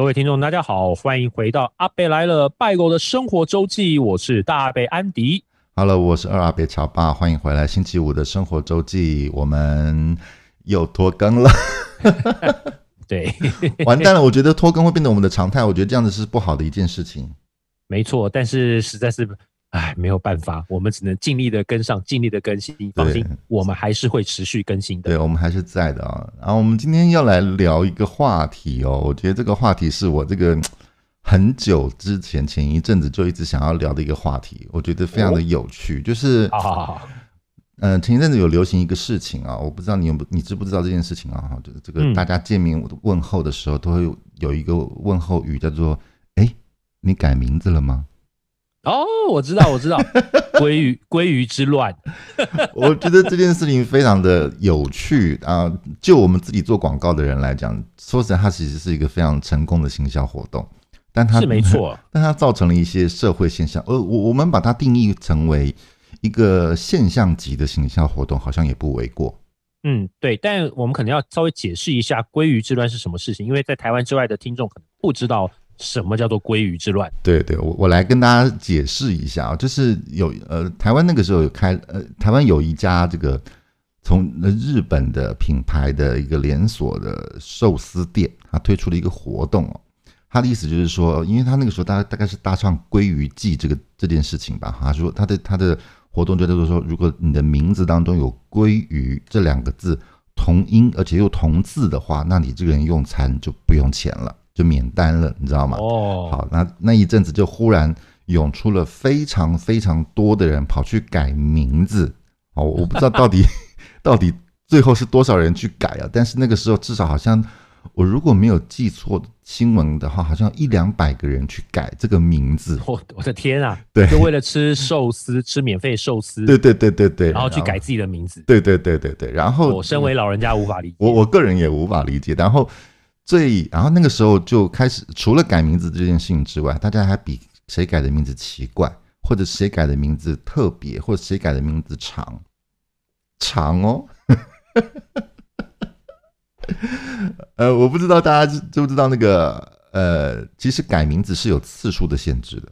各位听众，大家好，欢迎回到阿贝来了拜狗的生活周记，我是大阿北安迪。Hello，我是二阿贝乔爸，欢迎回来星期五的生活周记，我们又拖更了。对，完蛋了，我觉得拖更会变成我们的常态，我觉得这样子是不好的一件事情。没错，但是实在是。哎，没有办法，我们只能尽力的跟上，尽力的更新。放心，我们还是会持续更新的。对，我们还是在的啊。然后我们今天要来聊一个话题哦，我觉得这个话题是我这个很久之前前一阵子就一直想要聊的一个话题，我觉得非常的有趣。就是，好好好，嗯，前一阵子有流行一个事情啊，我不知道你有不，你知不知道这件事情啊？就是这个大家见面问候的时候都会有一个问候语，叫做“哎，你改名字了吗？”哦，我知道，我知道，鲑鱼鲑鱼之乱，我觉得这件事情非常的有趣啊！就我们自己做广告的人来讲，说实在，它其实是一个非常成功的行销活动，但它是没错，但它造成了一些社会现象。呃，我我们把它定义成为一个现象级的行销活动，好像也不为过。嗯，对，但我们可能要稍微解释一下鲑鱼之乱是什么事情，因为在台湾之外的听众可能不知道。什么叫做鲑鱼之乱？对对，我我来跟大家解释一下啊，就是有呃，台湾那个时候有开呃，台湾有一家这个从日本的品牌的一个连锁的寿司店，它推出了一个活动哦。他的意思就是说，因为他那个时候大概大概是搭上鲑鱼季这个这件事情吧，他说他的他的活动就是说，如果你的名字当中有鲑鱼这两个字同音而且又同字的话，那你这个人用餐就不用钱了。就免单了，你知道吗？哦，好，那那一阵子就忽然涌出了非常非常多的人跑去改名字哦，我不知道 到底到底最后是多少人去改啊？但是那个时候至少好像我如果没有记错新闻的话，好像一两百个人去改这个名字。我我的天啊！对，就为了吃寿司，吃免费寿司。对对对对对，然后去改自己的名字。对对对对对，然后我身为老人家无法理解，我我个人也无法理解，然后。所以，然后那个时候就开始，除了改名字这件事情之外，大家还比谁改的名字奇怪，或者谁改的名字特别，或者谁改的名字长，长哦。呃，我不知道大家知知不知道那个，呃，其实改名字是有次数的限制的。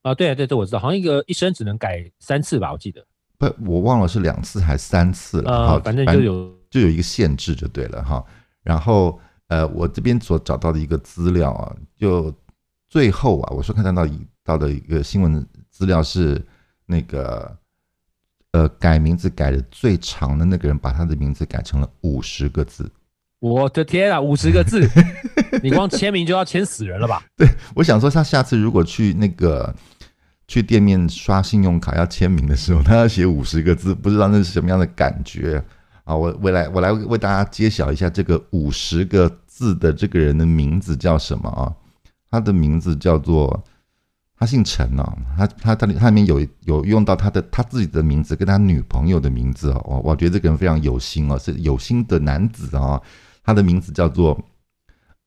啊，对啊，对，这我知道，好像一个一生只能改三次吧，我记得。不，我忘了是两次还是三次了。啊，反正就有就有一个限制就对了哈。然后。呃，我这边所找到的一个资料啊，就最后啊，我说看到一到的一个新闻资料是那个呃，改名字改的最长的那个人，把他的名字改成了五十个字。我的天啊，五十个字，你光签名就要签死人了吧？对，我想说，他下次如果去那个去店面刷信用卡要签名的时候，他要写五十个字，不知道那是什么样的感觉。啊，我我来我来为大家揭晓一下这个五十个字的这个人的名字叫什么啊？他的名字叫做，他姓陈哦，他他他他里面有有用到他的他自己的名字跟他女朋友的名字哦，我我觉得这个人非常有心哦，是有心的男子啊。他的名字叫做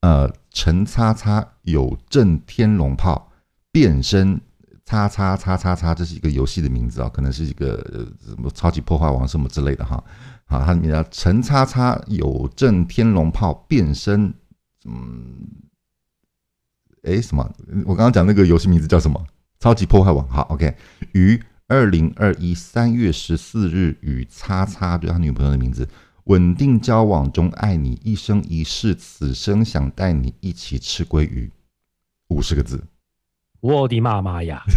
呃陈叉叉有震天龙炮变身叉叉叉叉叉，这是一个游戏的名字啊，可能是一个什么超级破坏王什么之类的哈。啊，他里面叫陈叉叉有震天龙炮变身，嗯，哎，什么？我刚刚讲那个游戏名字叫什么？超级破坏王。好，OK，于二零二一三月十四日与叉叉，就是他女朋友的名字，稳定交往中，爱你一生一世，此生想带你一起吃鲑鱼，五十个字。我的妈妈呀！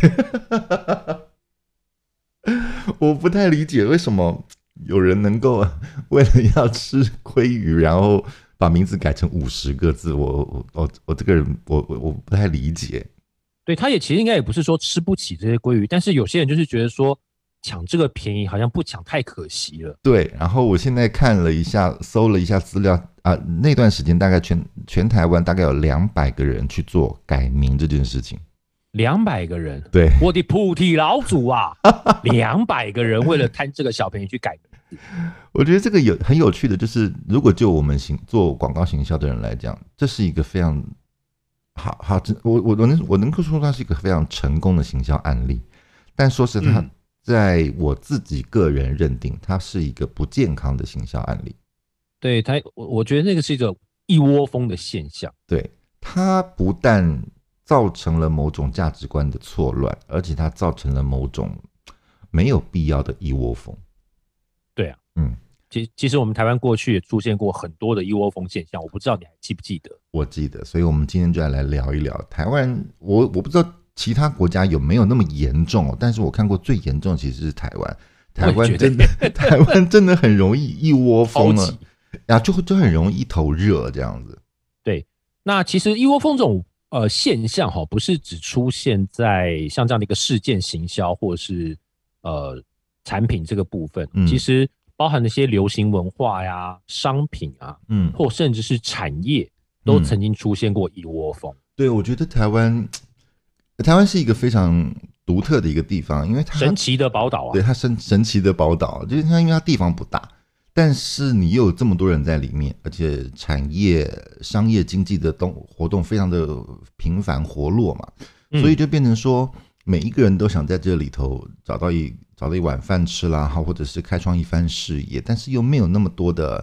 我不太理解为什么。有人能够 为了要吃鲑鱼，然后把名字改成五十个字，我我我我这个人我我我不太理解。对，他也其实应该也不是说吃不起这些鲑鱼，但是有些人就是觉得说抢这个便宜好像不抢太可惜了。对，然后我现在看了一下，搜了一下资料啊，那段时间大概全全台湾大概有两百个人去做改名这件事情。两百个人，对，我的菩提老祖啊，两百个人为了贪这个小便宜去改名。我觉得这个有很有趣的，就是如果就我们行做广告行销的人来讲，这是一个非常好好，我我我能我能够说它是一个非常成功的行销案例。但说实话，在我自己个人认定，它是一个不健康的行销案例。对他，我我觉得那个是一个一窝蜂的现象。对。它不但造成了某种价值观的错乱，而且它造成了某种没有必要的一窝蜂。对啊，嗯，其其实我们台湾过去也出现过很多的一窝蜂现象，我不知道你还记不记得？我记得，所以我们今天就要来聊一聊台湾。我我不知道其他国家有没有那么严重哦，但是我看过最严重其实是台湾。台湾真的，台湾真的很容易一窝蜂了，啊，就就很容易一头热这样子。对，那其实一窝蜂这种呃现象哈，不是只出现在像这样的一个事件行销或者是呃产品这个部分，嗯，其实包含那些流行文化呀、商品啊，嗯，或甚至是产业，都曾经出现过一窝蜂。嗯。对，我觉得台湾，台湾是一个非常。独特的一个地方，因为它神奇的宝岛啊，对，它神神奇的宝岛，就是它因为它地方不大，但是你又有这么多人在里面，而且产业、商业、经济的动活动非常的频繁活络嘛，所以就变成说每一个人都想在这里头找到一找到一碗饭吃啦，好，或者是开创一番事业，但是又没有那么多的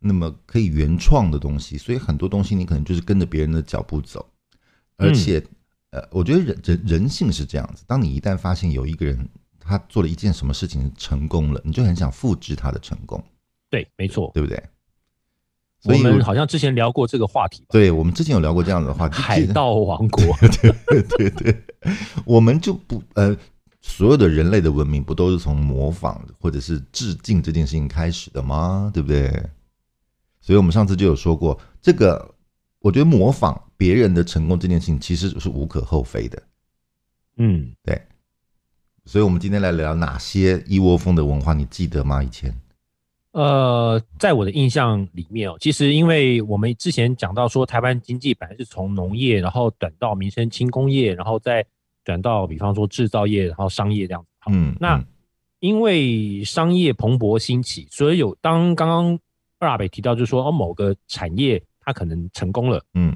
那么可以原创的东西，所以很多东西你可能就是跟着别人的脚步走，而且。呃，我觉得人人人性是这样子，当你一旦发现有一个人他做了一件什么事情成功了，你就很想复制他的成功。对，没错，对不对？所以我们好像之前聊过这个话题。对，我们之前有聊过这样的话题。海盗王国。对对对对，我们就不呃，所有的人类的文明不都是从模仿或者是致敬这件事情开始的吗？对不对？所以我们上次就有说过这个。我觉得模仿别人的成功这件事情其实是无可厚非的，嗯，对。所以，我们今天来聊哪些一窝蜂的文化，你记得吗？以前，呃，在我的印象里面哦，其实因为我们之前讲到说，台湾经济本来是从农业，然后转到民生轻工业，然后再转到比方说制造业，然后商业这样子。嗯，那因为商业蓬勃兴起，所以有当刚刚二阿北提到，就是说哦，某个产业。它可能成功了，嗯，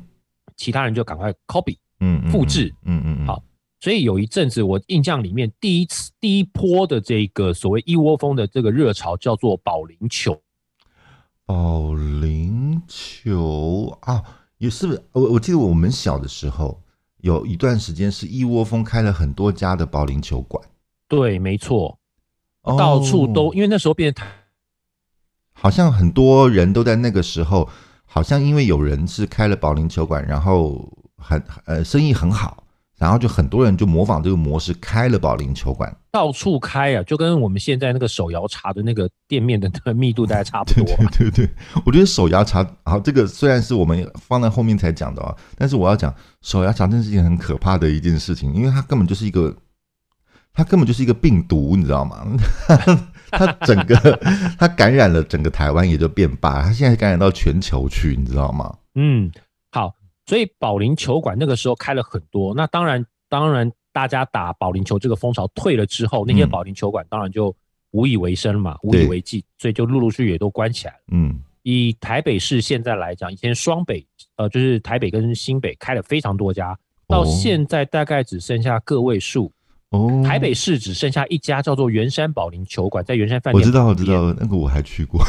其他人就赶快 copy，嗯，复制，嗯嗯嗯，好，所以有一阵子我印象里面第一次第一波的这个所谓一窝蜂的这个热潮叫做保龄球，保龄球啊，也是不是？我我记得我们小的时候有一段时间是一窝蜂开了很多家的保龄球馆，对，没错，到处都，因为那时候变得好像很多人都在那个时候。好像因为有人是开了保龄球馆，然后很呃生意很好，然后就很多人就模仿这个模式开了保龄球馆，到处开啊，就跟我们现在那个手摇茶的那个店面的那密度大概差不多。对对对，我觉得手摇茶好，这个虽然是我们放在后面才讲的啊，但是我要讲手摇茶真是一件很可怕的一件事情，因为它根本就是一个，它根本就是一个病毒，你知道吗？它整个，它感染了整个台湾，也就变罢。它现在感染到全球去，你知道吗？嗯，好，所以保龄球馆那个时候开了很多。那当然，当然，大家打保龄球这个风潮退了之后，那些保龄球馆当然就无以为生嘛，无以为继，所以就陆陆续续也都关起来了。嗯，以台北市现在来讲，以前双北，呃，就是台北跟新北开了非常多家，到现在大概只剩下个位数。哦，台北市只剩下一家叫做圆山保龄球馆，在圆山饭店。我知道，我知道，那个我还去过。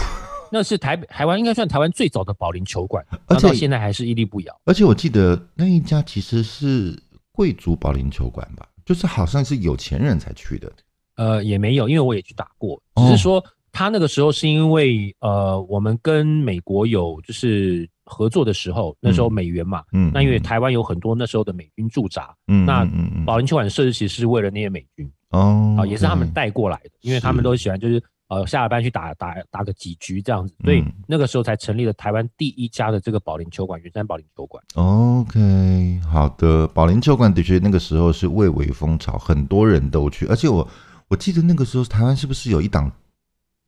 那是台北台湾应该算台湾最早的保龄球馆，而且到现在还是屹立不摇。而且我记得那一家其实是贵族保龄球馆吧，就是好像是有钱人才去的。呃，也没有，因为我也去打过，只是说他那个时候是因为呃，我们跟美国有就是。合作的时候，那时候美元嘛，嗯，那因为台湾有很多那时候的美军驻扎，嗯，那保龄球馆设置其实是为了那些美军，哦，啊，也是他们带过来的，因为他们都喜欢就是呃下了班去打打打个几局这样子，所以那个时候才成立了台湾第一家的这个保龄球馆——圆山保龄球馆。OK，好的，保龄球馆的确那个时候是蔚为风潮，很多人都去，而且我我记得那个时候台湾是不是有一档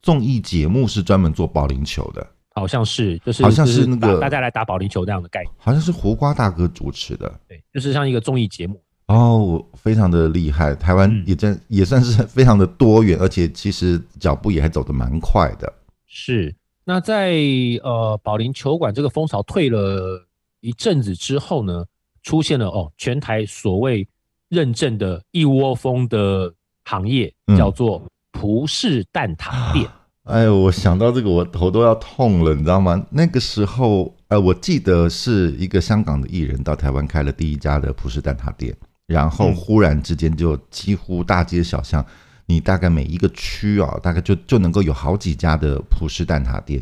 综艺节目是专门做保龄球的？好像是，就是好像是那个大家来打保龄球这样的概念，好像是胡瓜大哥主持的，对，就是像一个综艺节目哦，非常的厉害。台湾也真也算是非常的多元，而且其实脚步也还走得蛮快的。是，那在呃保龄球馆这个风潮退了一阵子之后呢，出现了哦全台所谓认证的一窝蜂的行业，叫做葡式蛋挞店。哎呦，我想到这个，我头都要痛了，你知道吗？那个时候呃，我记得是一个香港的艺人到台湾开了第一家的葡式蛋挞店，然后忽然之间就几乎大街小巷，你大概每一个区啊，大概就就能够有好几家的葡式蛋挞店。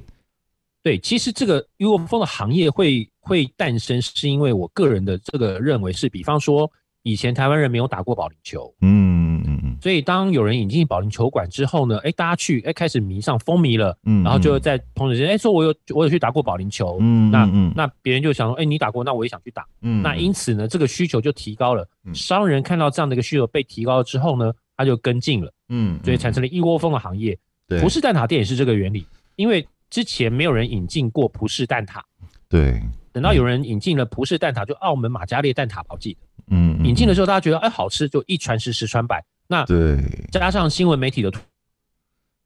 对，其实这个 UFO 的行业会会诞生，是因为我个人的这个认为是，比方说以前台湾人没有打过保龄球，嗯嗯嗯，所以当有人引进保龄球馆之后呢，哎，大家去，哎，开始迷上风靡了，嗯，然后就在同时间，哎，说我有我有去打过保龄球，嗯，那嗯。那别人就想说，哎，你打过，那我也想去打，嗯，那因此呢，这个需求就提高了，商人看到这样的一个需求被提高了之后呢，他就跟进了，嗯，所以产生了一窝蜂的行业，对，葡式蛋挞店也是这个原理，因为。之前没有人引进过葡式蛋挞，对。等到有人引进了葡式蛋挞，就澳门马加烈蛋挞，我记得，嗯，引进的时候大家觉得哎好吃，就一传十，十传百。那对，加上新闻媒体的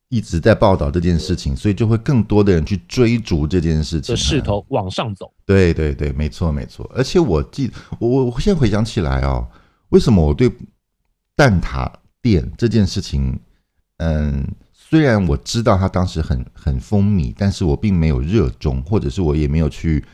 一直在报道这件事情，所以就会更多的人去追逐这件事情的势头往上走。对对对，没错没错。而且我记我，我我现在回想起来哦，为什么我对蛋挞店这件事情，嗯。虽然我知道他当时很很风靡，但是我并没有热衷，或者是我也没有去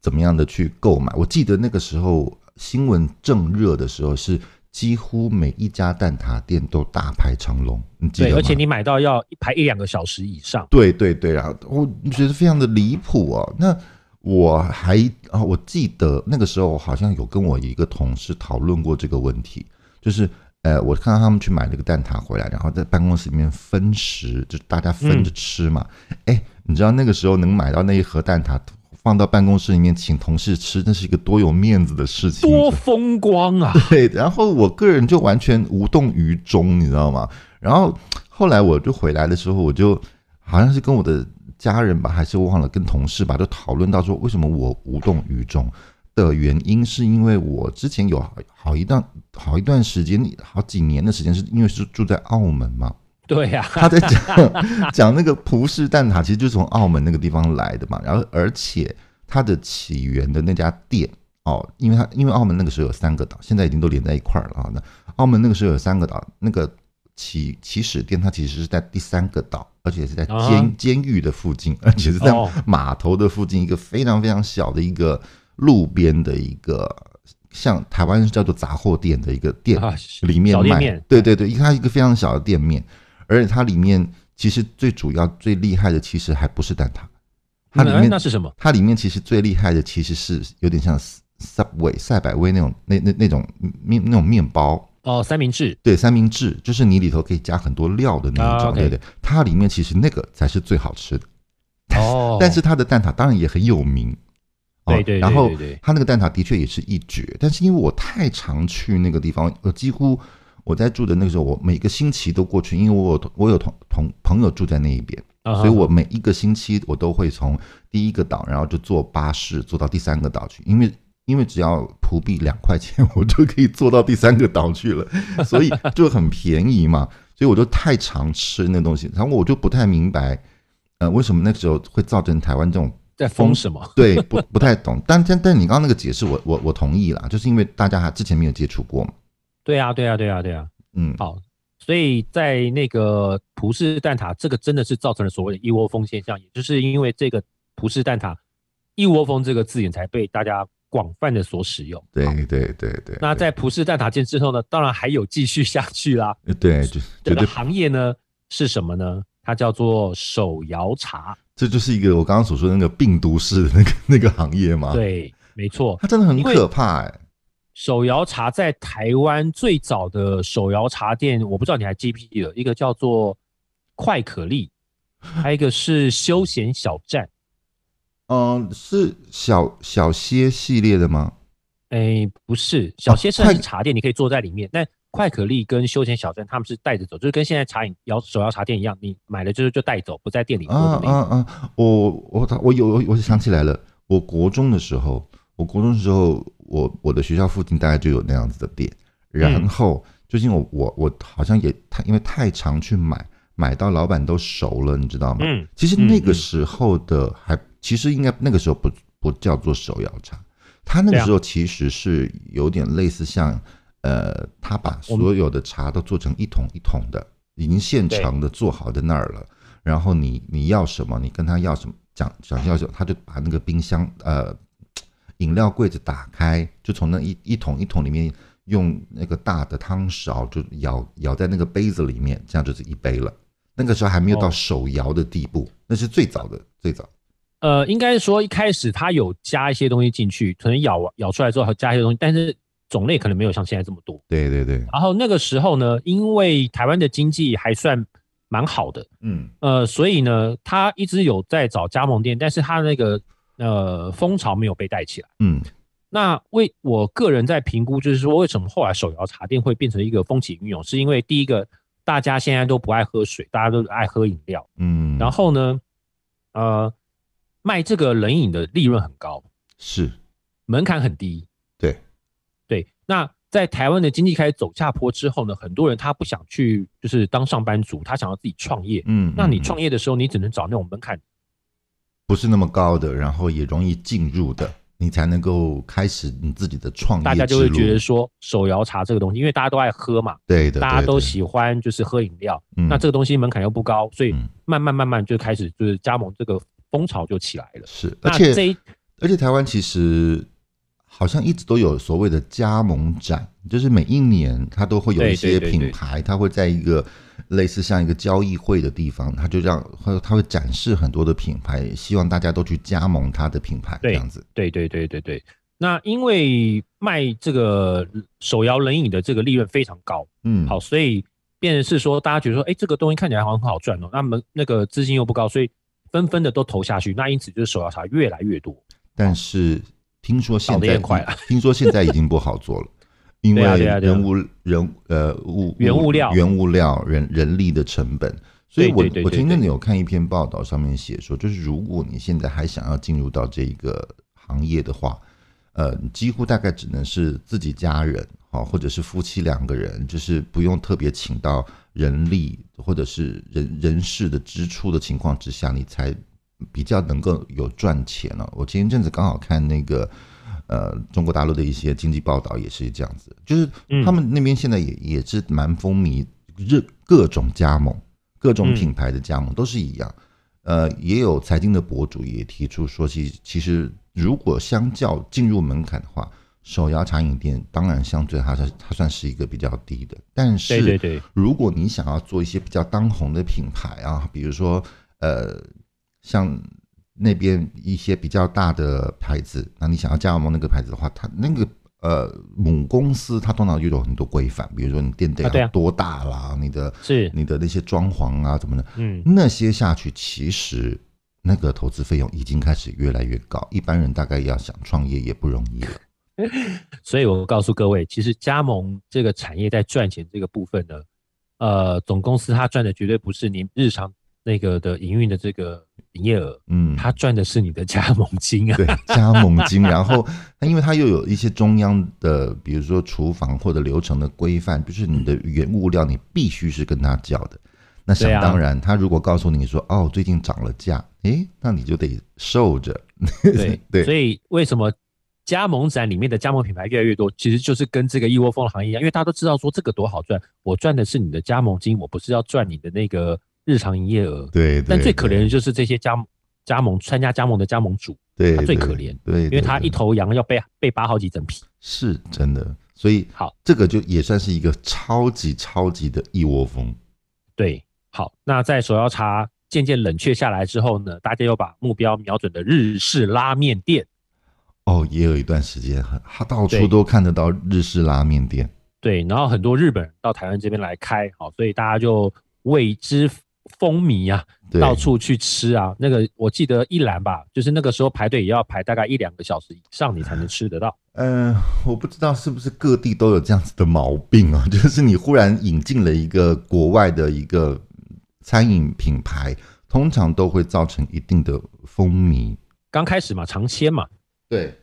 怎么样的去购买。我记得那个时候新闻正热的时候，是几乎每一家蛋挞店都大排长龙，你记得吗？对，而且你买到要一排一两个小时以上。对对对啊，我觉得非常的离谱哦。那我还啊，我记得那个时候好像有跟我一个同事讨论过这个问题，就是。呃，我看到他们去买那个蛋挞回来，然后在办公室里面分食，就大家分着吃嘛。哎、嗯，你知道那个时候能买到那一盒蛋挞，放到办公室里面请同事吃，那是一个多有面子的事情，多风光啊！对，然后我个人就完全无动于衷，你知道吗？然后后来我就回来的时候，我就好像是跟我的家人吧，还是忘了跟同事吧，就讨论到说，为什么我无动于衷。的原因是因为我之前有好一段好一段时间，好几年的时间，是因为是住在澳门嘛。对呀，他在讲 讲那个葡式蛋挞，其实就是从澳门那个地方来的嘛。然后，而且它的起源的那家店哦，因为它因为澳门那个时候有三个岛，现在已经都连在一块儿了。那澳门那个时候有三个岛，那个起起始店它其实是在第三个岛，而且是在监监狱的附近，而且是在码头的附近，一个非常非常小的一个。路边的一个像台湾叫做杂货店的一个店，里面卖，对对对，因为它一个非常小的店面，而且它里面其实最主要最厉害的其实还不是蛋挞，它里面那是什么？它里面其实最厉害的其实是有点像 Subway 赛百味那种那那那种面那种面包。哦，三明治，对，三明治就是你里头可以加很多料的那一种，对对，它里面其实那个才是最好吃的。哦，但是它的蛋挞当然也很有名。对对，然后它那个蛋挞的确也是一绝，但是因为我太常去那个地方，我几乎我在住的那个时候，我每个星期都过去，因为我有我有同同朋友住在那一边，所以我每一个星期我都会从第一个岛，然后就坐巴士坐到第三个岛去，因为因为只要葡币两块钱，我就可以坐到第三个岛去了，所以就很便宜嘛，所以我就太常吃那东西，然后我就不太明白，呃，为什么那个时候会造成台湾这种。在封什么？对，不不太懂。但但但你刚刚那个解释，我我我同意啦，就是因为大家还之前没有接触过嘛。对啊，对啊，对啊，对啊。嗯，好，所以在那个葡式蛋挞，这个真的是造成了所谓的一窝蜂现象，也就是因为这个葡式蛋挞“一窝蜂”这个字眼才被大家广泛的所使用。对对对对，对。那在葡式蛋挞店之后呢，当然还有继续下去啦。对，就这个行业呢是什么呢？它叫做手摇茶。这就是一个我刚刚所说的那个病毒式的那个那个行业吗？对，没错，它真的很可怕哎、欸。手摇茶在台湾最早的手摇茶店，我不知道你还记不记得，一个叫做快可丽，还有一个是休闲小站。嗯，是小小歇系列的吗？哎，不是，小歇是茶店，你可以坐在里面。那快可丽跟休闲小站，他们是带着走，就是跟现在茶饮摇手摇茶店一样，你买了就是就带走，不在店里。嗯嗯嗯，我我我有我想起来了，我国中的时候，我国中的时候，我我的学校附近大概就有那样子的店，然后最近我我我好像也太因为太常去买，买到老板都熟了，你知道吗？嗯，其实那个时候的还其实应该那个时候不不叫做手摇茶，他那个时候其实是有点类似像。呃，他把所有的茶都做成一桶一桶的，已经现成的做好在那儿了。然后你你要什么，你跟他要什么，讲讲要求他就把那个冰箱呃饮料柜子打开，就从那一一桶一桶里面用那个大的汤勺就舀舀在那个杯子里面，这样就是一杯了。那个时候还没有到手摇的地步，哦、那是最早的最早。呃，应该说一开始他有加一些东西进去，可能舀舀出来之后还加一些东西，但是种类可能没有像现在这么多。对对对。然后那个时候呢，因为台湾的经济还算蛮好的，嗯，呃，所以呢，他一直有在找加盟店，但是他那个呃风潮没有被带起来。嗯，那为我个人在评估，就是说为什么后来手摇茶店会变成一个风起云涌，是因为第一个。大家现在都不爱喝水，大家都爱喝饮料。嗯，然后呢，呃，卖这个冷饮的利润很高，是门槛很低。对，对。那在台湾的经济开始走下坡之后呢，很多人他不想去，就是当上班族，他想要自己创业。嗯，那你创业的时候，你只能找那种门槛不是那么高的，然后也容易进入的。你才能够开始你自己的创业。大家就会觉得说，手摇茶这个东西，因为大家都爱喝嘛，对的，大家都喜欢就是喝饮料。那这个东西门槛又不高，所以慢慢慢慢就开始就是加盟这个风潮就起来了。是，而且这一而且台湾其实。好像一直都有所谓的加盟展，就是每一年它都会有一些品牌，它会在一个类似像一个交易会的地方，它就让会它会展示很多的品牌，希望大家都去加盟它的品牌这样子。对对对对对。那因为卖这个手摇冷饮的这个利润非常高，嗯，好，所以变成是说大家觉得说，哎，这个东西看起来好像很好赚哦，那么那个资金又不高，所以纷纷的都投下去，那因此就是手摇茶越来越多，但是。听说现在快听说现在已经不好做了，因为人物人呃物原物料。原物料人人力的成本，所以我我前阵子有看一篇报道，上面写说，就是如果你现在还想要进入到这个行业的话，呃，几乎大概只能是自己家人好，或者是夫妻两个人，就是不用特别请到人力或者是人人事的支出的情况之下，你才。比较能够有赚钱了。我前一阵子刚好看那个，呃，中国大陆的一些经济报道也是这样子，就是他们那边现在也也是蛮风靡，热各种加盟，各种品牌的加盟都是一样。呃，也有财经的博主也提出说，其实其实如果相较进入门槛的话，手摇茶饮店当然相对它是它算是一个比较低的，但是如果你想要做一些比较当红的品牌啊，比如说呃。像那边一些比较大的牌子，那你想要加盟那个牌子的话，它那个呃母公司它通常就有很多规范，比如说你店得要多大啦，啊啊、你的是你的那些装潢啊怎么的，嗯，那些下去其实那个投资费用已经开始越来越高，一般人大概要想创业也不容易了。所以我告诉各位，其实加盟这个产业在赚钱这个部分呢，呃，总公司它赚的绝对不是你日常。那个的营运的这个营业额，嗯，他赚的是你的加盟金啊，对，加盟金。然后，那因为他又有一些中央的，比如说厨房或者流程的规范，就是你的原物料你必须是跟他叫的。那想当然，他如果告诉你说，哦，最近涨了价，诶，那你就得受着。对对，所以为什么加盟展里面的加盟品牌越来越多，其实就是跟这个一窝蜂的行业一样，因为大家都知道说这个多好赚，我赚的是你的加盟金，我不是要赚你的那个。日常营业额，对，但最可怜的就是这些加盟加盟参加加盟的加盟主，对，他最可怜，对，因为他一头羊要被被扒好几整皮，是真的，所以好，这个就也算是一个超级超级的一窝蜂。对，好，那在手摇茶渐渐冷却下来之后呢，大家又把目标瞄准的日式拉面店，哦，也有一段时间，他到处都看得到日式拉面店，对，然后很多日本人到台湾这边来开，好，所以大家就为之。风靡啊，到处去吃啊。那个我记得一兰吧，就是那个时候排队也要排大概一两个小时以上，你才能吃得到。嗯、呃，我不知道是不是各地都有这样子的毛病啊，就是你忽然引进了一个国外的一个餐饮品牌，通常都会造成一定的风靡。刚开始嘛，尝鲜嘛，对。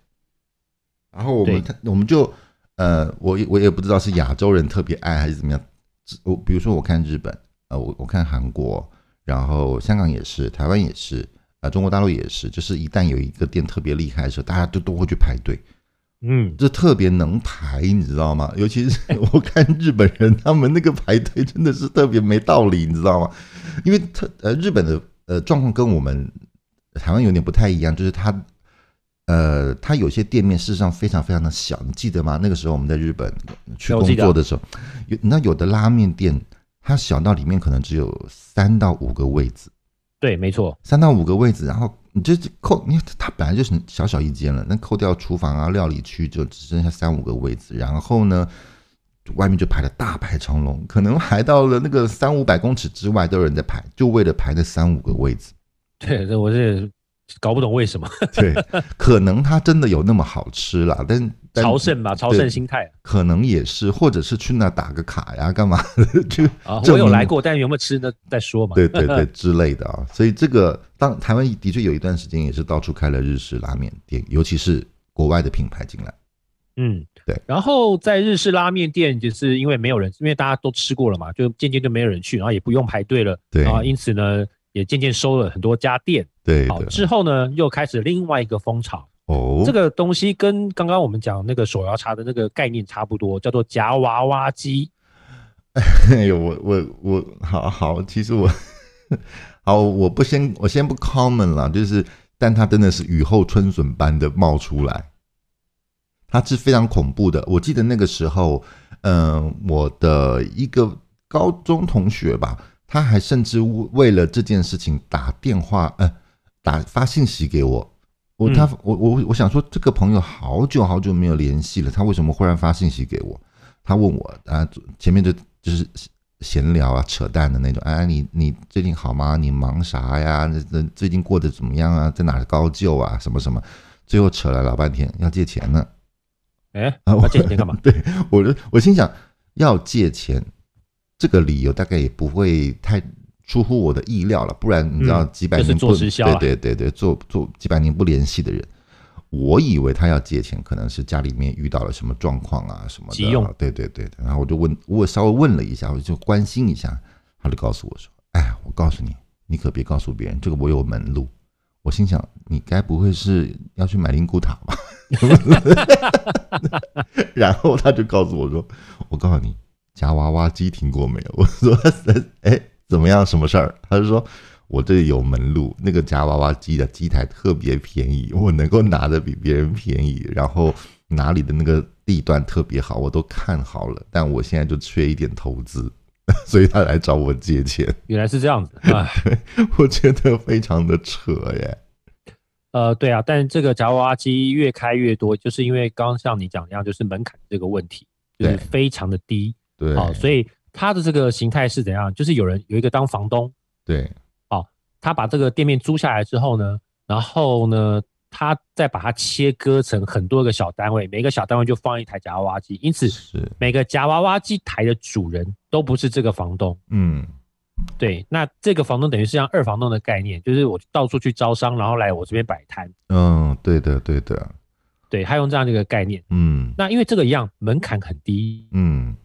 然后我们我们就呃，我我也不知道是亚洲人特别爱还是怎么样。我比如说我看日本。呃，我我看韩国，然后香港也是，台湾也是，啊、呃，中国大陆也是，就是一旦有一个店特别厉害的时候，大家就都会去排队，嗯，这特别能排，你知道吗？尤其是我看日本人，他们那个排队真的是特别没道理，你知道吗？因为他呃，日本的呃状况跟我们台湾有点不太一样，就是它，呃，它有些店面事实上非常非常的小，你记得吗？那个时候我们在日本去工作的时候，有那有的拉面店，它小到里面可能只有三到五个位置。对，没错，三到五个位置，然后你就扣，因为它本来就是小小一间了，那扣掉厨房啊、料理区，就只剩下三五个位置，然后呢，外面就排了大排长龙，可能排到了那个三五百公尺之外都有人在排，就为了排那三五个位置。对，这我是搞不懂为什么。对，可能它真的有那么好吃啦，但朝圣吧，朝圣心态，可能也是，或者是去那打个卡呀，干嘛 去啊？我有来过，但有没有吃呢？再说嘛。对对对，之类的啊。所以这个，当台湾的确有一段时间也是到处开了日式拉面店，尤其是国外的品牌进来。嗯，对。然后在日式拉面店，就是因为没有人，因为大家都吃过了嘛，就渐渐就没有人去，然后也不用排队了。对啊，因此呢。也渐渐收了很多家店，对，好之后呢，又开始另外一个风潮。哦，这个东西跟刚刚我们讲那个手摇茶的那个概念差不多，叫做夹娃娃机。哎呦，我我我，好好，其实我好，我不先我先不 comment 了，就是，但它真的是雨后春笋般的冒出来，它是非常恐怖的。我记得那个时候，嗯、呃，我的一个高中同学吧。他还甚至为了这件事情打电话，呃，打发信息给我。我他我我我想说，这个朋友好久好久没有联系了，他为什么忽然发信息给我？他问我啊，前面就就是闲聊啊，扯淡的那种。哎，你你最近好吗？你忙啥呀？那那最近过得怎么样啊？在哪高就啊？什么什么？最后扯了老半天要借钱呢。哎，要借钱干嘛？对，我就我心想要借钱。这个理由大概也不会太出乎我的意料了，不然你知道几百年不、嗯就是、对对对对做做几百年不联系的人，我以为他要借钱，可能是家里面遇到了什么状况啊什么的，急用。对对对，然后我就问，我稍微问了一下，我就关心一下，他就告诉我说：“哎，我告诉你，你可别告诉别人，这个我有门路。”我心想，你该不会是要去买灵骨塔吧？然后他就告诉我说：“我告诉你。”夹娃娃机听过没有？我说，哎，怎么样？什么事儿？他就说，我这里有门路，那个夹娃娃机的机台特别便宜，我能够拿的比别人便宜，然后哪里的那个地段特别好，我都看好了。但我现在就缺一点投资，所以他来找我借钱。原来是这样子，我觉得非常的扯耶。呃，对啊，但这个夹娃娃机越开越多，就是因为刚刚像你讲一样，就是门槛这个问题，就是非常的低。对，好，所以他的这个形态是怎样？就是有人有一个当房东，对，哦，他把这个店面租下来之后呢，然后呢，他再把它切割成很多个小单位，每个小单位就放一台夹娃娃机，因此是每个夹娃娃机台的主人都不是这个房东。嗯，对，那这个房东等于是像二房东的概念，就是我到处去招商，然后来我这边摆摊。嗯，对的，对的，对，他用这样的一个概念。嗯，那因为这个一样门槛很低。嗯。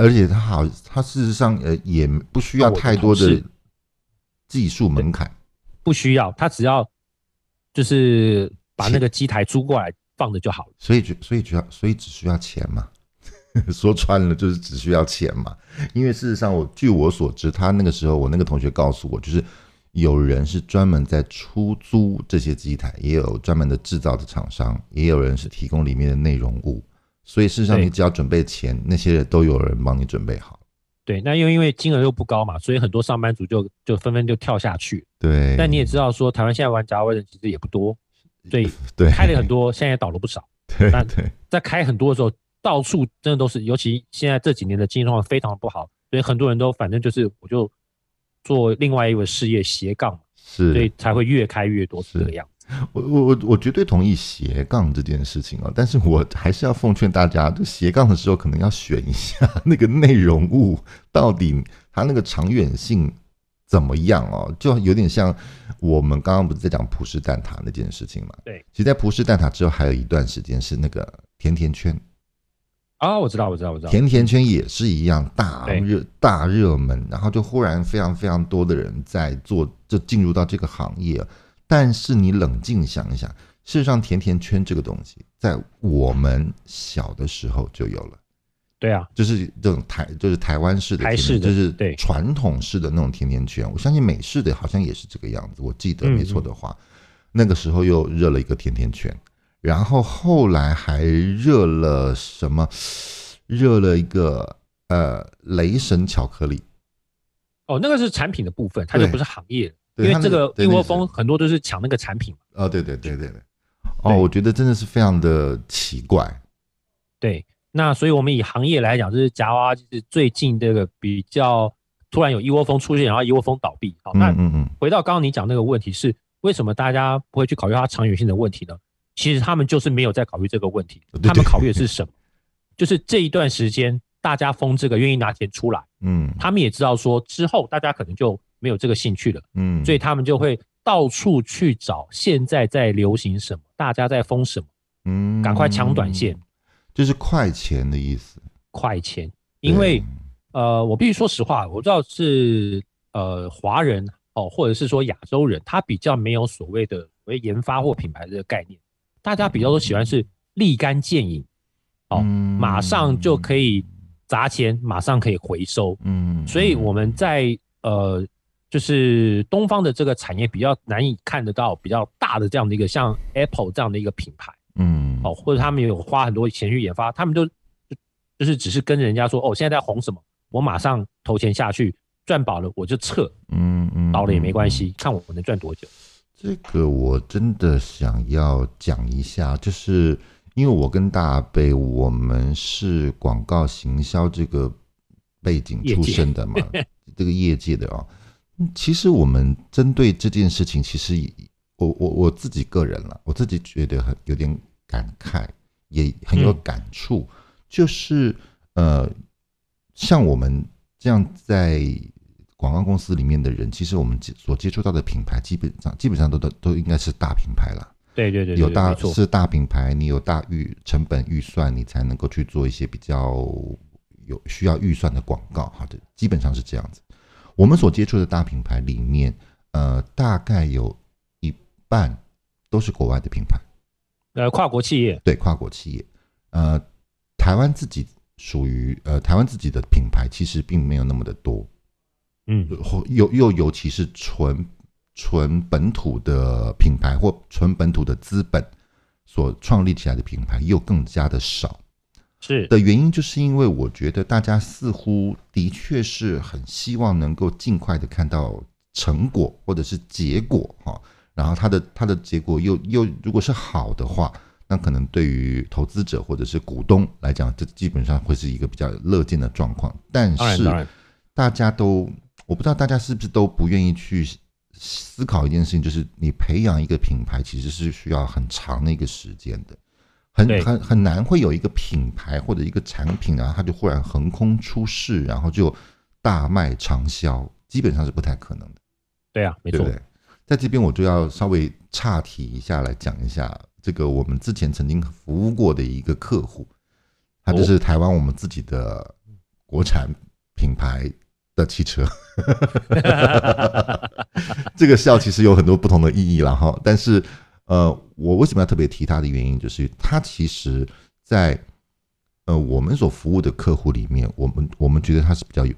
而且它好，它事实上呃也不需要太多的技术门槛，不需要，它只要就是把那个机台租过来放着就好了。所以就所以只要所以只需要钱嘛，说穿了就是只需要钱嘛。因为事实上我据我所知，他那个时候我那个同学告诉我，就是有人是专门在出租这些机台，也有专门的制造的厂商，也有人是提供里面的内容物。所以事实上，你只要准备钱，那些都有人帮你准备好。对，那又因为金额又不高嘛，所以很多上班族就就纷纷就跳下去。对。但你也知道，说台湾现在玩夹娃娃的人其实也不多，所以 对开了很多，现在也倒了不少。对。但在开很多的时候，到处真的都是，尤其现在这几年的经济状况非常不好，所以很多人都反正就是我就做另外一个事业斜杠，是，所以才会越开越多是这个样子。我我我我绝对同意斜杠这件事情啊，但是我还是要奉劝大家，就斜杠的时候可能要选一下 那个内容物到底它那个长远性怎么样哦，就有点像我们刚刚不是在讲葡式蛋挞那件事情嘛？对，其实，在葡式蛋挞之后还有一段时间是那个甜甜圈啊，我知道，我知道，我知道，甜甜圈也是一样大热大热门，然后就忽然非常非常多的人在做，就进入到这个行业。但是你冷静想一想，事实上，甜甜圈这个东西在我们小的时候就有了。对啊，就是这种台，就是台湾式的，台式的，就是对传统式的那种甜甜圈。我相信美式的好像也是这个样子，我记得没错的话，嗯、那个时候又热了一个甜甜圈，然后后来还热了什么？热了一个呃雷神巧克力。哦，那个是产品的部分，它就不是行业，因为这个一窝蜂很多都是抢那个产品。哦，对对对对对。哦，我觉得真的是非常的奇怪。对。那所以，我们以行业来讲，就是夹娃娃，就是最近这个比较突然有一窝蜂出现，然后一窝蜂倒闭。好，那嗯嗯，回到刚刚你讲那个问题是，为什么大家不会去考虑它长远性的问题呢？其实他们就是没有在考虑这个问题，他们考虑的是什么？就是这一段时间大家疯这个，愿意拿钱出来，嗯，他们也知道说之后大家可能就没有这个兴趣了，嗯，所以他们就会到处去找现在在流行什么，大家在疯什么，嗯，赶快抢短线。就是快钱的意思，快钱，因为呃，我必须说实话，我知道是呃华人哦，或者是说亚洲人，他比较没有所谓的所谓研发或品牌的概念，大家比较都喜欢是立竿见影，哦，马上就可以砸钱，马上可以回收，嗯，所以我们在呃，就是东方的这个产业比较难以看得到比较大的这样的一个像 Apple 这样的一个品牌。嗯，哦，或者他们有花很多钱去研发，他们就就是只是跟人家说，哦，现在在红什么，我马上投钱下去，赚饱了我就撤，嗯嗯，倒了也没关系，看我能赚多久。这个我真的想要讲一下，就是因为我跟大贝，我们是广告行销这个背景出身的嘛，这个业界的啊，其实我们针对这件事情，其实。我我我自己个人了，我自己觉得很有点感慨，也很有感触，嗯、就是呃，像我们这样在广告公司里面的人，其实我们接所接触到的品牌，基本上基本上都都都应该是大品牌了。对对对，有大是大品牌，你有大预成本预算，你才能够去做一些比较有需要预算的广告。好的，基本上是这样子。我们所接触的大品牌里面，呃，大概有一。半都是国外的品牌，呃，跨国企业，对，跨国企业，呃，台湾自己属于呃，台湾自己的品牌其实并没有那么的多，嗯，或又又尤其是纯纯本土的品牌或纯本土的资本所创立起来的品牌又更加的少，是的原因，就是因为我觉得大家似乎的确是很希望能够尽快的看到成果或者是结果哈。然后它的它的结果又又如果是好的话，那可能对于投资者或者是股东来讲，这基本上会是一个比较乐见的状况。但是大家都我不知道大家是不是都不愿意去思考一件事情，就是你培养一个品牌其实是需要很长的一个时间的，很很很难会有一个品牌或者一个产品啊，它就忽然横空出世，然后就大卖长销，基本上是不太可能的。对啊，没错。对对在这边我就要稍微岔题一下来讲一下这个我们之前曾经服务过的一个客户，他就是台湾我们自己的国产品牌的汽车。这个笑其实有很多不同的意义了哈，但是呃，我为什么要特别提他的原因，就是他其实在呃我们所服务的客户里面，我们我们觉得他是比较有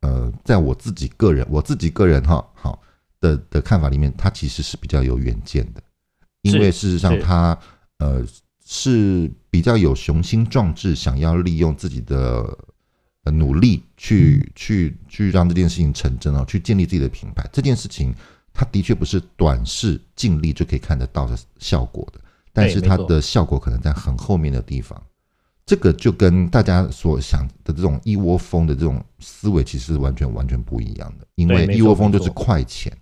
呃，在我自己个人我自己个人哈好。的的看法里面，他其实是比较有远见的，因为事实上他呃是比较有雄心壮志，想要利用自己的努力去去去让这件事情成真哦，去建立自己的品牌。这件事情，他的确不是短视尽力就可以看得到的效果的，但是它的效果可能在很后面的地方。这个就跟大家所想的这种一窝蜂的这种思维，其实是完全完全不一样的，因为一窝蜂就是快钱。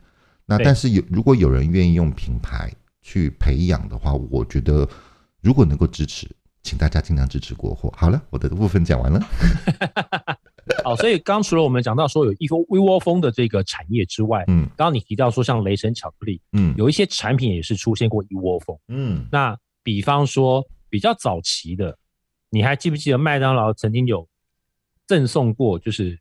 那但是有如果有人愿意用品牌去培养的话，我觉得如果能够支持，请大家尽量支持国货。好了，我的部分讲完了。好，所以刚除了我们讲到说有一窝一窝蜂的这个产业之外，嗯，刚刚你提到说像雷神巧克力，嗯，有一些产品也是出现过一窝蜂，嗯，那比方说比较早期的，你还记不记得麦当劳曾经有赠送过，就是。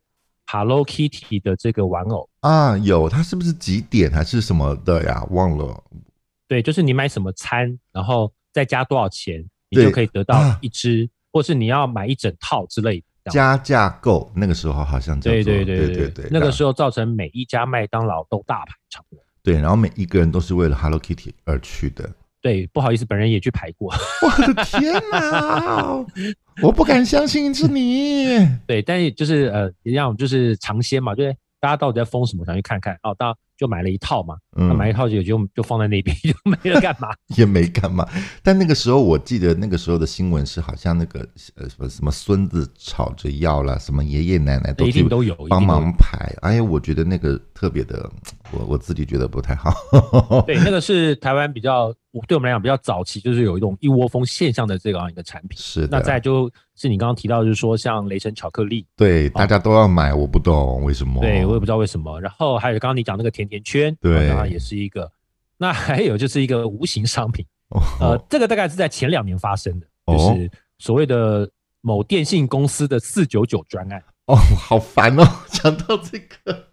Hello Kitty 的这个玩偶啊，有它是不是几点还是什么的呀？忘了。对，就是你买什么餐，然后再加多少钱，你就可以得到一只，啊、或是你要买一整套之类的。加价购那个时候好像叫做对对对对对，那个时候造成每一家麦当劳都大排长龙。对，然后每一个人都是为了 Hello Kitty 而去的。对，不好意思，本人也去排过。我的天哪！我不敢相信是你。对，但是就是呃，一样就是尝鲜嘛，对，大家到底在疯什么？想去看看哦，大家。就买了一套嘛，嗯，买一套就就就放在那边，就没了干嘛？也没干嘛。但那个时候，我记得那个时候的新闻是，好像那个呃什么什么孙子吵着要了，什么爷爷奶奶都都有帮忙排。哎呀，我觉得那个特别的，我我自己觉得不太好。对，那个是台湾比较。对我们来讲比较早期，就是有一种一窝蜂现象的这样一个产品。是的。那再就是你刚刚提到，就是说像雷神巧克力，对，大家都要买，我不懂为什么。对，我也不知道为什么。然后还有刚刚你讲那个甜甜圈，对，也是一个。那还有就是一个无形商品，呃，这个大概是在前两年发生的，就是所谓的某电信公司的四九九专案。哦，好烦哦！讲到这个，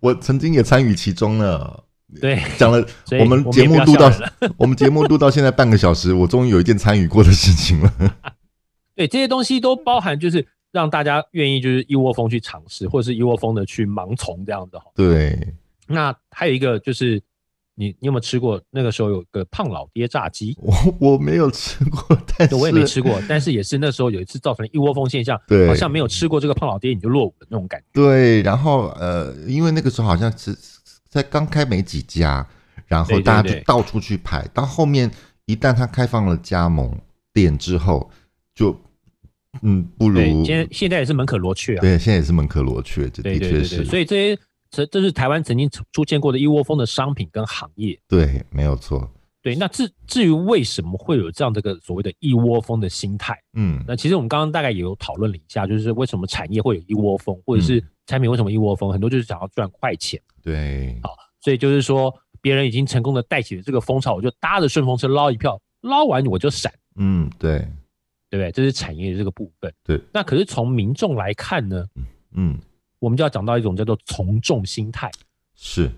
我曾经也参与其中了。对，讲了，我们节目录到 我们节目录到现在半个小时，我终于有一件参与过的事情了。对，这些东西都包含，就是让大家愿意就是一窝蜂去尝试，或者是一窝蜂的去盲从这样子。对，那还有一个就是你你有没有吃过？那个时候有个胖老爹炸鸡，我我没有吃过，但是我也没吃过，但是也是那时候有一次造成一窝蜂现象，对，好像没有吃过这个胖老爹你就落伍的那种感觉。对，然后呃，因为那个时候好像是。才刚开没几家，然后大家就到处去排。到后面一旦他开放了加盟店之后，就嗯，不如现在也是门可罗雀啊。对，现在也是门可罗雀，这的确是。所以这些这这是台湾曾经出现过的一窝蜂的商品跟行业。对，没有错。对，那至至于为什么会有这样这个所谓的一窝蜂的心态，嗯，那其实我们刚刚大概也有讨论了一下，就是为什么产业会有一窝蜂，或者是产品为什么一窝蜂，很多就是想要赚快钱。对，好，所以就是说别人已经成功的带起了这个风潮，我就搭着顺风车捞一票，捞完我就闪。嗯，对，对不对？这是产业的这个部分。对，那可是从民众来看呢，嗯，我们就要讲到一种叫做从众心态。是。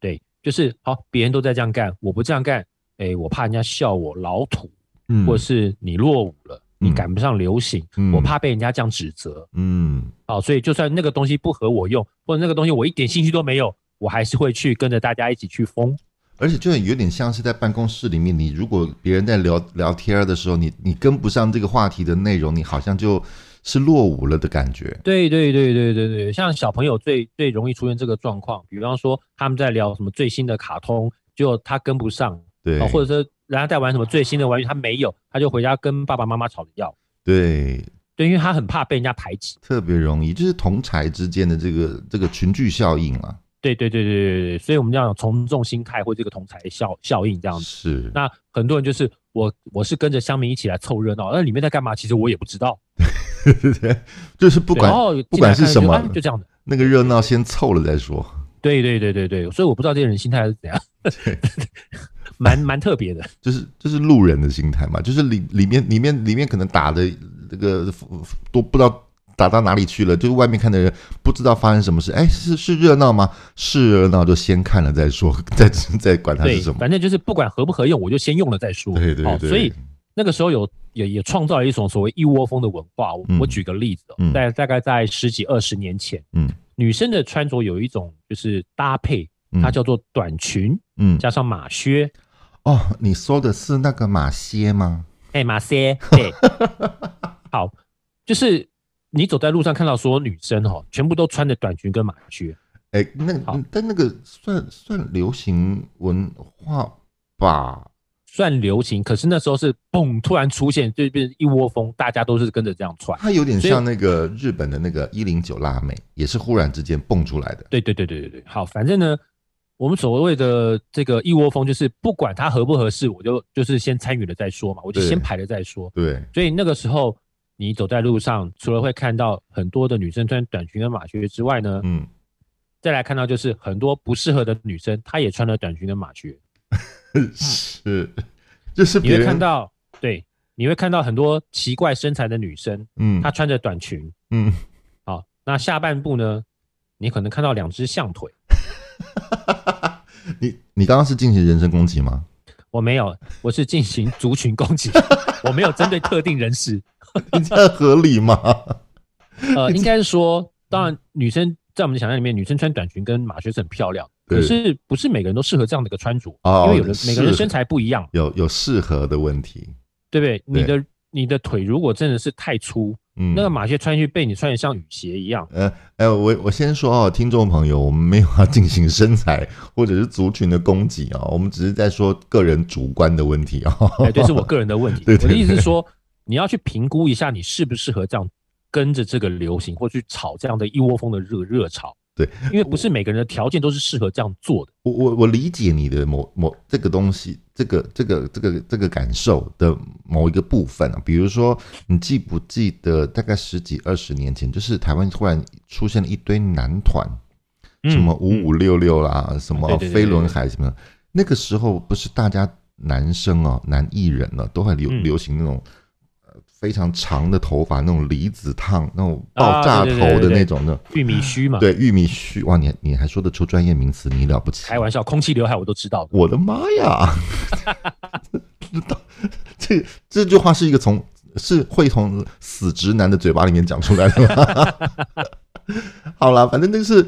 对就是好，别人都在这样干，我不这样干，哎、欸，我怕人家笑我老土，嗯，或是你落伍了，嗯、你赶不上流行，嗯、我怕被人家这样指责，嗯，好，所以就算那个东西不合我用，或者那个东西我一点兴趣都没有，我还是会去跟着大家一起去疯，而且就有点像是在办公室里面，你如果别人在聊聊天的时候，你你跟不上这个话题的内容，你好像就。是落伍了的感觉。对对对对对对，像小朋友最最容易出现这个状况，比方说他们在聊什么最新的卡通，就他跟不上，对，或者说人家在玩什么最新的玩具，他没有，他就回家跟爸爸妈妈吵着要。对对，因为他很怕被人家排挤，特别容易，就是同才之间的这个这个群聚效应啊。对对对对对对，所以我们要从众心态或这个同才效效应这样子。是。那很多人就是我我是跟着乡民一起来凑热闹，那里面在干嘛？其实我也不知道。对对对，就是不管不管是什么，就这样的。那个热闹先凑了再说。对对对对对，所以我不知道这些人心态是怎样，蛮蛮特别的。就是就是路人的心态嘛，就是里里面里面里面可能打的这个都不知道打到哪里去了，就是外面看的人不知道发生什么事。哎，是是热闹吗？是热闹就先看了再说，再再管它是什么。反正就是不管合不合用，我就先用了再说。对对对，所以。那个时候有也也创造了一种所谓一窝蜂的文化。我、嗯、我举个例子、喔，在、嗯、大概在十几二十年前，嗯，女生的穿着有一种就是搭配，嗯、它叫做短裙，嗯，加上马靴。哦，你说的是那个马靴吗？哎、欸，马靴，对。好，就是你走在路上看到所有女生哈、喔，全部都穿着短裙跟马靴。哎、欸，那好但那个算算流行文化吧。算流行，可是那时候是嘣，突然出现，就变成一窝蜂，大家都是跟着这样穿。它有点像那个日本的那个一零九辣妹，也是忽然之间蹦出来的。对对对对对对，好，反正呢，我们所谓的这个一窝蜂，就是不管它合不合适，我就就是先参与了再说嘛，我就先排了再说。对，所以那个时候你走在路上，除了会看到很多的女生穿短裙跟马靴之外呢，嗯，再来看到就是很多不适合的女生，她也穿了短裙跟马靴。是，就是你会看到，对，你会看到很多奇怪身材的女生，嗯，她穿着短裙，嗯，好，那下半部呢，你可能看到两只象腿。你你刚刚是进行人身攻击吗？我没有，我是进行族群攻击，我没有针对特定人士。你这合理吗？呃，应该是说，当然女生在我们的想象里面，女生穿短裙跟马靴是很漂亮，可是不是每个人都适合这样的一个穿着，哦、因为有的每个人身材不一样，有有适合的问题，对不对？你的你的腿如果真的是太粗。嗯，那个马靴穿上去被你穿的像雨鞋一样。呃，呃，我我先说哦，听众朋友，我们没有要进行身材或者是族群的攻击啊，我们只是在说个人主观的问题啊。哎，对，是我个人的问题。对，对，对，我的意思是说，你要去评估一下，你适不适合这样跟着这个流行，或去炒这样的一窝蜂的热热潮。对，因为不是每个人的条件都是适合这样做的。我我我理解你的某某这个东西，这个这个这个这个感受的某一个部分啊，比如说，你记不记得大概十几二十年前，就是台湾突然出现了一堆男团，什么五五六六啦，什么飞轮海什么，那个时候不是大家男生哦，男艺人呢都还流流行那种。非常长的头发，那种离子烫，那种爆炸头的那种的玉米须嘛？对，玉米须。哇，你你还说得出专业名词，你了不起！开玩笑，空气刘海我都知道。我的妈呀！这这句话是一个从是会从死直男的嘴巴里面讲出来的吗？好了，反正那个是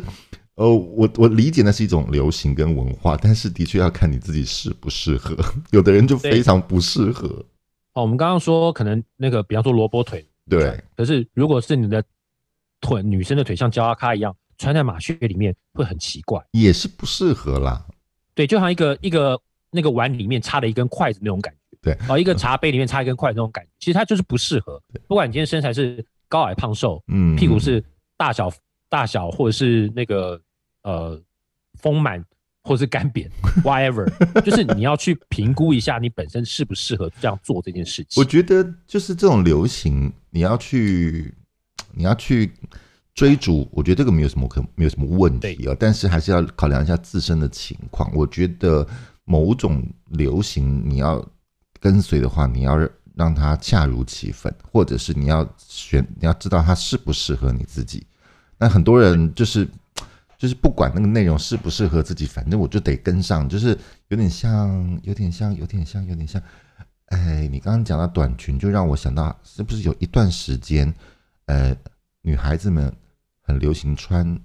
呃，我我理解那是一种流行跟文化，但是的确要看你自己适不适合。有的人就非常不适合。哦，我们刚刚说可能那个，比方说萝卜腿，对。可是如果是你的腿，女生的腿像焦阿卡一样穿在马靴里面，会很奇怪，也是不适合啦。对，就像一个一个那个碗里面插了一根筷子那种感觉，对。哦，一个茶杯里面插一根筷子那种感觉，其实它就是不适合。不管你今天身材是高矮胖瘦，嗯，屁股是大小大小，或者是那个呃丰满。或是干瘪，whatever，就是你要去评估一下你本身适不适合这样做这件事情。我觉得就是这种流行，你要去，你要去追逐，我觉得这个没有什么可没有什么问题啊。但是还是要考量一下自身的情况。我觉得某种流行你要跟随的话，你要让它恰如其分，或者是你要选，你要知道它适不适合你自己。那很多人就是。就是不管那个内容适不适合自己，反正我就得跟上。就是有点像，有点像，有点像，有点像。哎，你刚刚讲到短裙，就让我想到，是不是有一段时间，呃，女孩子们很流行穿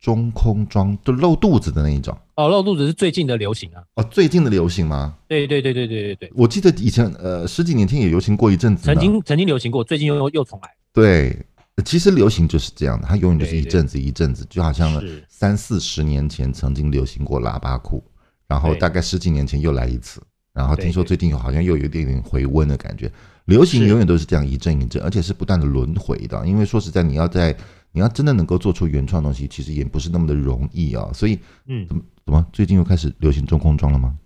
中空装，就露肚子的那一种。哦，露肚子是最近的流行啊。哦，最近的流行吗？对对对对对对对。我记得以前呃十几年前也流行过一阵子。曾经曾经流行过，最近又又重来。对。其实流行就是这样的，它永远就是一阵子一阵子，就好像三四十年前曾经流行过喇叭裤，然后大概十几年前又来一次，然后听说最近好像又有一点点回温的感觉。流行永远都是这样一阵一阵，而且是不断的轮回的。因为说实在，你要在你要真的能够做出原创东西，其实也不是那么的容易啊。所以，嗯，怎么怎么最近又开始流行中空装了吗？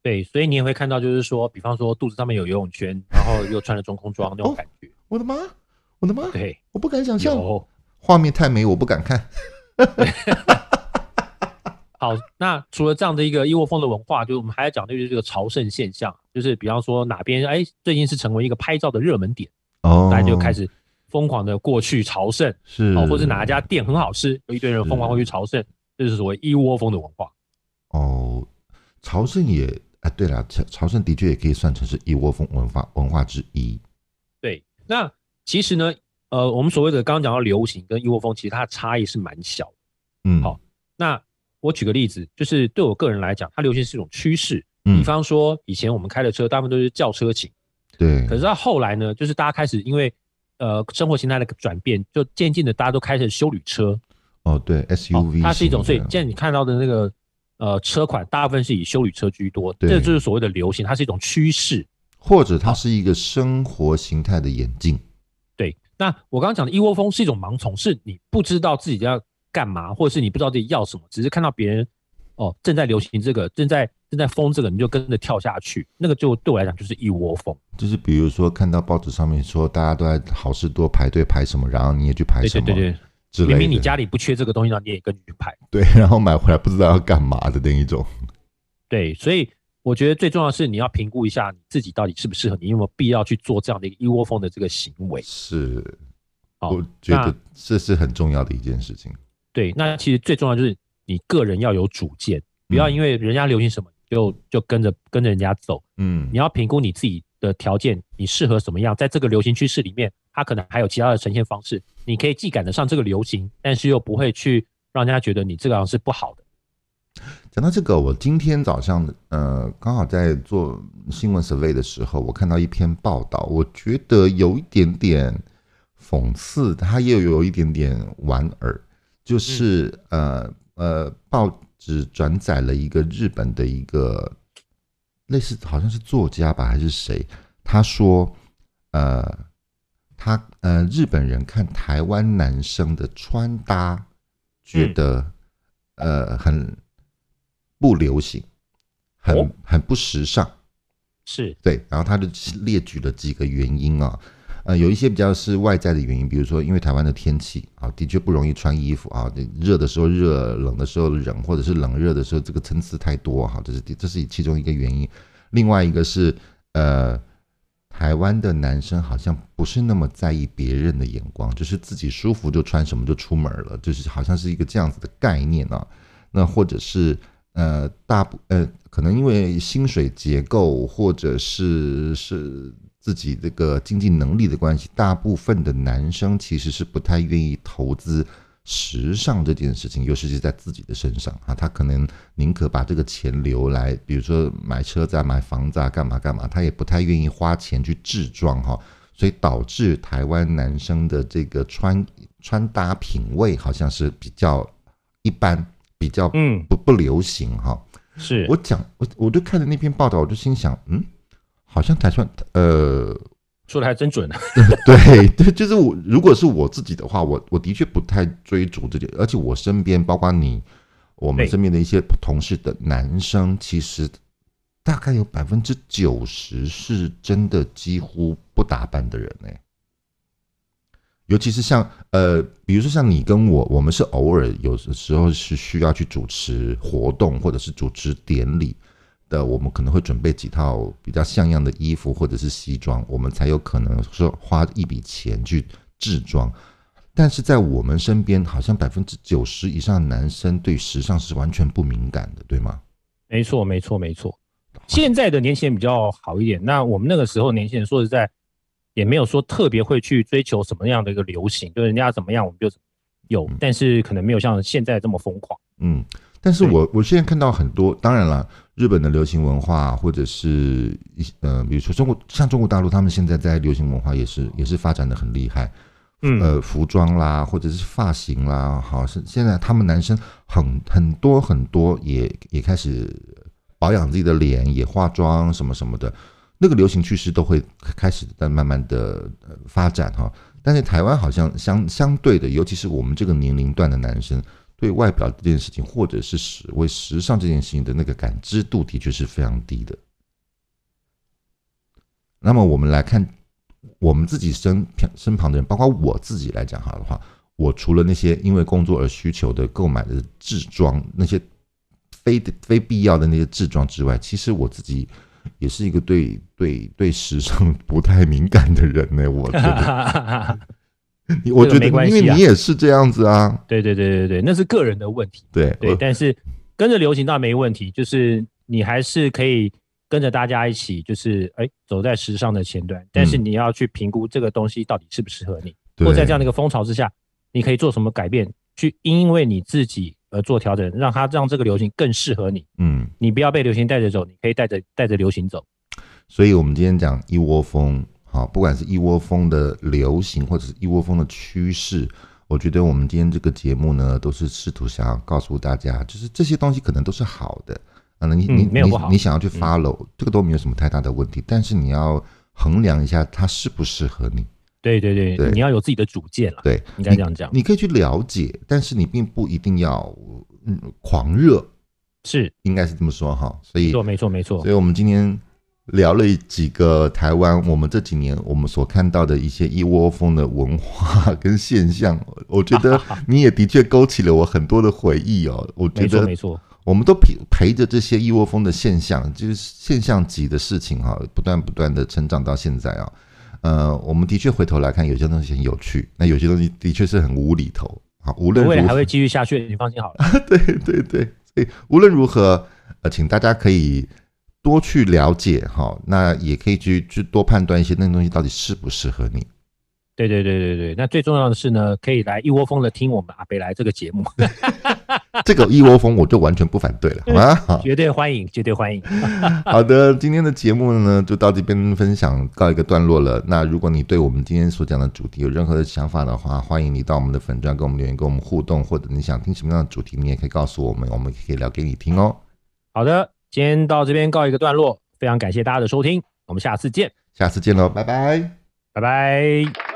对，所以你也会看到，就是说，比方说肚子上面有游泳圈，然后又穿了中空装那种感觉。哦，我的妈！我的妈！对，我不敢想象，画面太美，我不敢看。好，那除了这样的一个一窝蜂的文化，就是我们还要讲的就是这个朝圣现象，就是比方说哪边哎，最近是成为一个拍照的热门点哦，大家就开始疯狂的过去朝圣，是哦，或者哪一家店很好吃，有一堆人疯狂会去朝圣，这就是所谓一窝蜂的文化。哦，朝圣也啊，对了，朝朝圣的确也可以算成是一窝蜂文化文化之一。对，那。其实呢，呃，我们所谓的刚刚讲到流行跟一窝蜂，其实它的差异是蛮小的。嗯，好，那我举个例子，就是对我个人来讲，它流行是一种趋势。嗯，比方说以前我们开的车，大部分都是轿车型。对。可是到后来呢，就是大家开始因为呃生活形态的转变，就渐渐的大家都开始修旅车。哦，对，SUV。它是一种，所以现在你看到的那个呃车款，大部分是以修旅车居多。对。这就是所谓的流行，它是一种趋势，或者它是一个生活形态的演进。那我刚刚讲的一窝蜂是一种盲从，是你不知道自己要干嘛，或者是你不知道自己要什么，只是看到别人哦正在流行这个，正在正在疯这个，你就跟着跳下去，那个就对我来讲就是一窝蜂。就是比如说看到报纸上面说大家都在好事多排队排什么，然后你也去排什么，对对对对，明明你家里不缺这个东西，然后你也跟着去排，对，然后买回来不知道要干嘛的那一种。对，所以。我觉得最重要的是你要评估一下你自己到底适不适合，你有没有必要去做这样的一个一窝蜂的这个行为。是，我觉得这是很重要的一件事情。对，那其实最重要就是你个人要有主见，不要因为人家流行什么就就跟着跟着人家走。嗯，你要评估你自己的条件，你适合什么样，在这个流行趋势里面，它可能还有其他的呈现方式，你可以既赶得上这个流行，但是又不会去让人家觉得你这个样是不好的。讲到这个，我今天早上呃刚好在做新闻 survey 的时候，我看到一篇报道，我觉得有一点点讽刺，它也有一点点莞尔，就是、嗯、呃呃报纸转载了一个日本的一个类似好像是作家吧还是谁，他说呃他呃日本人看台湾男生的穿搭，觉得、嗯、呃很。不流行，很很不时尚，是对。然后他就列举了几个原因啊，呃，有一些比较是外在的原因，比如说因为台湾的天气啊，的确不容易穿衣服啊，热的时候热，冷的时候冷，或者是冷热的时候这个层次太多哈，这是这是其中一个原因。另外一个是呃，台湾的男生好像不是那么在意别人的眼光，就是自己舒服就穿什么就出门了，就是好像是一个这样子的概念啊。那或者是。呃，大部呃，可能因为薪水结构，或者是是自己这个经济能力的关系，大部分的男生其实是不太愿意投资时尚这件事情，尤其是在自己的身上啊，他可能宁可把这个钱留来，比如说买车子啊、买房子啊、干嘛干嘛，他也不太愿意花钱去置装哈，所以导致台湾男生的这个穿穿搭品味好像是比较一般。比较嗯。不不流行哈，是。我讲我我就看着那篇报道，我就心想嗯，好像台算呃说的还真准啊，对对，就是我如果是我自己的话，我我的确不太追逐这些，而且我身边包括你，我们身边的一些同事的男生，其实大概有百分之九十是真的几乎不打扮的人呢。尤其是像呃，比如说像你跟我，我们是偶尔有的时候是需要去主持活动或者是主持典礼的，我们可能会准备几套比较像样的衣服或者是西装，我们才有可能说花一笔钱去制装。但是在我们身边，好像百分之九十以上的男生对时尚是完全不敏感的，对吗？没错，没错，没错。现在的年轻人比较好一点，那我们那个时候年轻人说实在。也没有说特别会去追求什么样的一个流行，就是人家怎么样我们就有，但是可能没有像现在这么疯狂。嗯，但是我我现在看到很多，当然了，日本的流行文化，或者是一呃，比如说中国，像中国大陆，他们现在在流行文化也是也是发展的很厉害。嗯，呃，服装啦，或者是发型啦，好，是现在他们男生很很多很多也也开始保养自己的脸，也化妆什么什么的。那个流行趋势都会开始在慢慢的发展哈，但是台湾好像相相对的，尤其是我们这个年龄段的男生，对外表这件事情，或者是时为时尚这件事情的那个感知度，的确是非常低的。那么我们来看我们自己身身旁的人，包括我自己来讲哈的话，我除了那些因为工作而需求的购买的制装，那些非非必要的那些制装之外，其实我自己。也是一个对对对时尚不太敏感的人呢，我觉得，我觉得因为你也是这样子啊，对对对对对，那是个人的问题，对对，但是跟着流行倒没问题，就是你还是可以跟着大家一起，就是哎走在时尚的前端，但是你要去评估这个东西到底适不适合你，或在这样的一个风潮之下，你可以做什么改变，去因为你自己。而做调整，让它让这个流行更适合你。嗯，你不要被流行带着走，你可以带着带着流行走。所以，我们今天讲一窝蜂，好，不管是一窝蜂的流行，或者是一窝蜂的趋势，我觉得我们今天这个节目呢，都是试图想要告诉大家，就是这些东西可能都是好的啊。你你、嗯、没有不好，你你想要去 follow，、嗯、这个都没有什么太大的问题，但是你要衡量一下它适不适合你。对对对，对，你要有自己的主见了。对，应该这样讲。你可以去了解，但是你并不一定要嗯狂热，是应该是这么说哈。所以，没错没错没错。所以我们今天聊了几个台湾，我们这几年我们所看到的一些一窝蜂的文化跟现象，我觉得 你也的确勾起了我很多的回忆哦。我觉得没错，我们都陪陪着这些一窝蜂的现象，就是现象级的事情哈，不断不断的成长到现在啊。呃，我们的确回头来看，有些东西很有趣，那有些东西的确是很无厘头。好，无论如何，未来还会继续下去，你放心好了。对对对，所以无论如何，呃，请大家可以多去了解哈，那也可以去去多判断一些那个东西到底适不适合你。对对对对对，那最重要的是呢，可以来一窝蜂的听我们阿北来这个节目。这个一窝蜂我就完全不反对了，好吗？绝对欢迎，绝对欢迎。好的，今天的节目呢就到这边分享告一个段落了。那如果你对我们今天所讲的主题有任何的想法的话，欢迎你到我们的粉专跟我们留言，跟我们互动，或者你想听什么样的主题，你也可以告诉我们，我们可以聊给你听哦。好的，今天到这边告一个段落，非常感谢大家的收听，我们下次见。下次见喽，拜拜，拜拜。